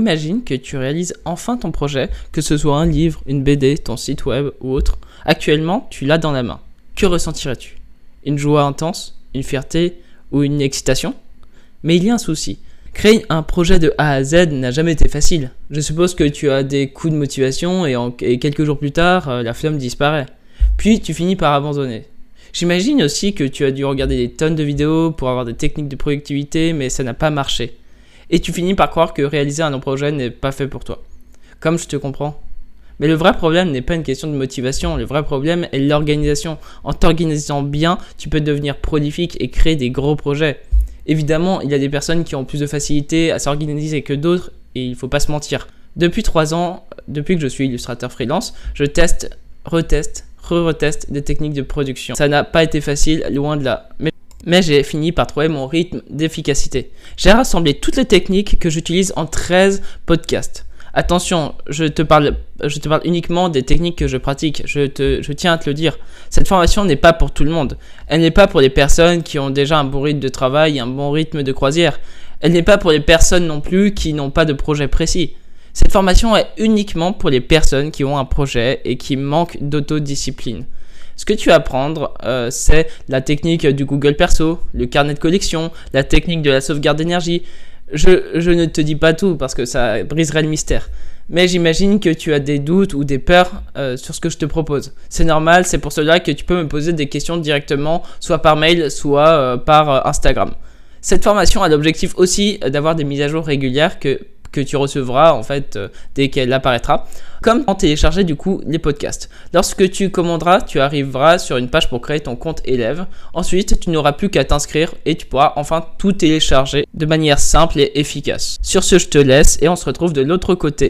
imagine que tu réalises enfin ton projet, que ce soit un livre, une BD, ton site web ou autre. Actuellement, tu l'as dans la main. Que ressentirais-tu? Une joie intense Une fierté Ou une excitation? Mais il y a un souci. Créer un projet de A à Z n'a jamais été facile. Je suppose que tu as des coups de motivation et, et quelques jours plus tard, euh, la flamme disparaît. Puis tu finis par abandonner. J'imagine aussi que tu as dû regarder des tonnes de vidéos pour avoir des techniques de productivité, mais ça n'a pas marché. Et tu finis par croire que réaliser un projet n'est pas fait pour toi. Comme je te comprends. Mais le vrai problème n'est pas une question de motivation, le vrai problème est l'organisation. En t'organisant bien, tu peux devenir prolifique et créer des gros projets. Évidemment, il y a des personnes qui ont plus de facilité à s'organiser que d'autres, et il faut pas se mentir. Depuis 3 ans, depuis que je suis illustrateur freelance, je teste, reteste, re-reteste des techniques de production. Ça n'a pas été facile, loin de là. Mais j'ai fini par trouver mon rythme d'efficacité. J'ai rassemblé toutes les techniques que j'utilise en 13 podcasts. Attention, je te parle, uniquement des techniques que je pratique. Je, je tiens à te le dire. Cette formation n'est pas pour tout le monde. Elle n'est pas pour les personnes qui ont déjà un bon rythme de travail, un bon rythme de croisière. Elle n'est pas pour les personnes non plus qui n'ont pas de projet précis. Cette formation est uniquement pour les personnes qui ont un projet et qui manquent d'autodiscipline. Ce que tu vas apprendre, euh, c'est la technique du Google Perso, le carnet de collection, la technique de la sauvegarde d'énergie. Je, ne te dis pas tout parce que ça briserait le mystère. Mais j'imagine que tu as des doutes ou des peurs euh, sur ce que je te propose. C'est normal, c'est pour cela que tu peux me poser des questions directement, soit par mail, soit euh, par Instagram. Cette formation a l'objectif aussi d'avoir des mises à jour régulières que que tu recevras en fait euh, dès qu'elle apparaîtra. Comme en télécharger du coup les podcasts. Lorsque tu commanderas, tu arriveras sur une page pour créer ton compte élève. Ensuite, tu n'auras plus qu'à t'inscrire et tu pourras enfin tout télécharger de manière simple et efficace. Sur ce, je te laisse et on se retrouve de l'autre côté.